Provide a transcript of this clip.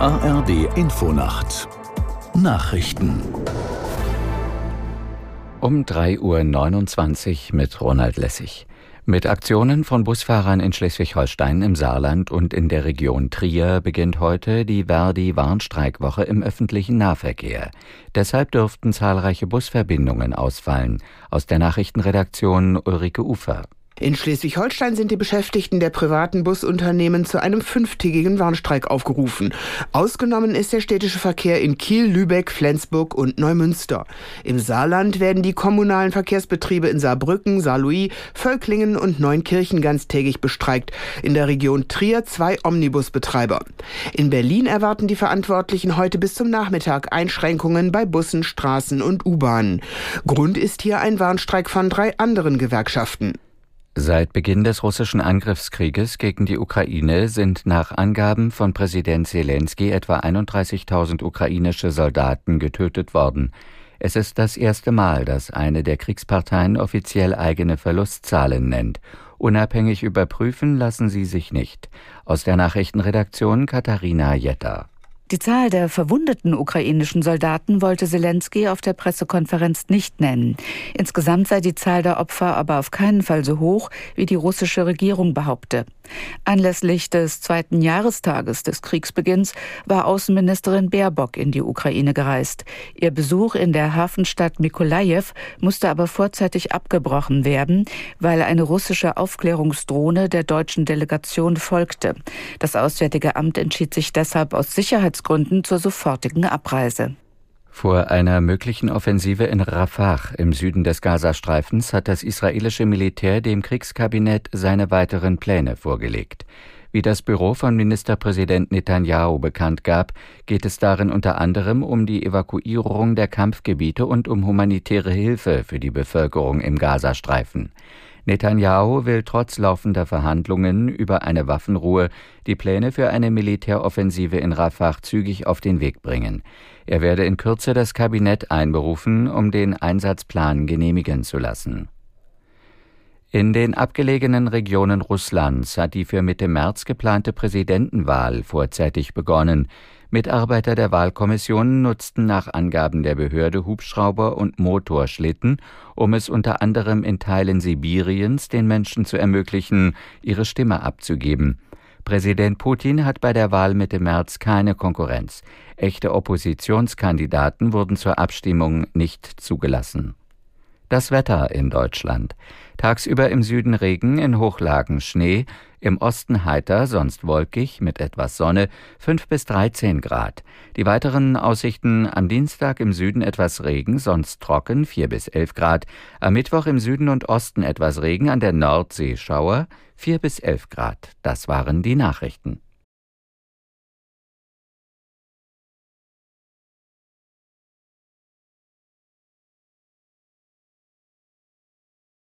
ARD Infonacht Nachrichten um 3.29 Uhr mit Ronald Lessig. Mit Aktionen von Busfahrern in Schleswig-Holstein, im Saarland und in der Region Trier beginnt heute die Verdi-Warnstreikwoche im öffentlichen Nahverkehr. Deshalb dürften zahlreiche Busverbindungen ausfallen. Aus der Nachrichtenredaktion Ulrike Ufer. In Schleswig-Holstein sind die Beschäftigten der privaten Busunternehmen zu einem fünftägigen Warnstreik aufgerufen. Ausgenommen ist der städtische Verkehr in Kiel, Lübeck, Flensburg und Neumünster. Im Saarland werden die kommunalen Verkehrsbetriebe in Saarbrücken, Saarlouis, Völklingen und Neunkirchen ganztägig bestreikt. In der Region Trier zwei Omnibusbetreiber. In Berlin erwarten die Verantwortlichen heute bis zum Nachmittag Einschränkungen bei Bussen, Straßen und U-Bahnen. Grund ist hier ein Warnstreik von drei anderen Gewerkschaften. Seit Beginn des russischen Angriffskrieges gegen die Ukraine sind nach Angaben von Präsident Zelensky etwa 31.000 ukrainische Soldaten getötet worden. Es ist das erste Mal, dass eine der Kriegsparteien offiziell eigene Verlustzahlen nennt. Unabhängig überprüfen lassen sie sich nicht. Aus der Nachrichtenredaktion Katharina Jetter. Die Zahl der verwundeten ukrainischen Soldaten wollte Zelensky auf der Pressekonferenz nicht nennen. Insgesamt sei die Zahl der Opfer aber auf keinen Fall so hoch, wie die russische Regierung behaupte. Anlässlich des zweiten Jahrestages des Kriegsbeginns war Außenministerin Baerbock in die Ukraine gereist. Ihr Besuch in der Hafenstadt Mikolajew musste aber vorzeitig abgebrochen werden, weil eine russische Aufklärungsdrohne der deutschen Delegation folgte. Das Auswärtige Amt entschied sich deshalb aus Sicherheits Sicherheitsgründen zur sofortigen Abreise. Vor einer möglichen Offensive in Rafah im Süden des Gazastreifens hat das israelische Militär dem Kriegskabinett seine weiteren Pläne vorgelegt. Wie das Büro von Ministerpräsident Netanyahu bekannt gab, geht es darin unter anderem um die Evakuierung der Kampfgebiete und um humanitäre Hilfe für die Bevölkerung im Gazastreifen. Netanyahu will trotz laufender Verhandlungen über eine Waffenruhe die Pläne für eine Militäroffensive in Rafah zügig auf den Weg bringen. Er werde in Kürze das Kabinett einberufen, um den Einsatzplan genehmigen zu lassen. In den abgelegenen Regionen Russlands hat die für Mitte März geplante Präsidentenwahl vorzeitig begonnen. Mitarbeiter der Wahlkommission nutzten nach Angaben der Behörde Hubschrauber und Motorschlitten, um es unter anderem in Teilen Sibiriens den Menschen zu ermöglichen, ihre Stimme abzugeben. Präsident Putin hat bei der Wahl Mitte März keine Konkurrenz. Echte Oppositionskandidaten wurden zur Abstimmung nicht zugelassen. Das Wetter in Deutschland. Tagsüber im Süden Regen, in Hochlagen Schnee, im Osten heiter, sonst wolkig mit etwas Sonne, 5 bis 13 Grad. Die weiteren Aussichten am Dienstag im Süden etwas Regen, sonst trocken, 4 bis 11 Grad. Am Mittwoch im Süden und Osten etwas Regen, an der Nordsee Schauer, 4 bis 11 Grad. Das waren die Nachrichten.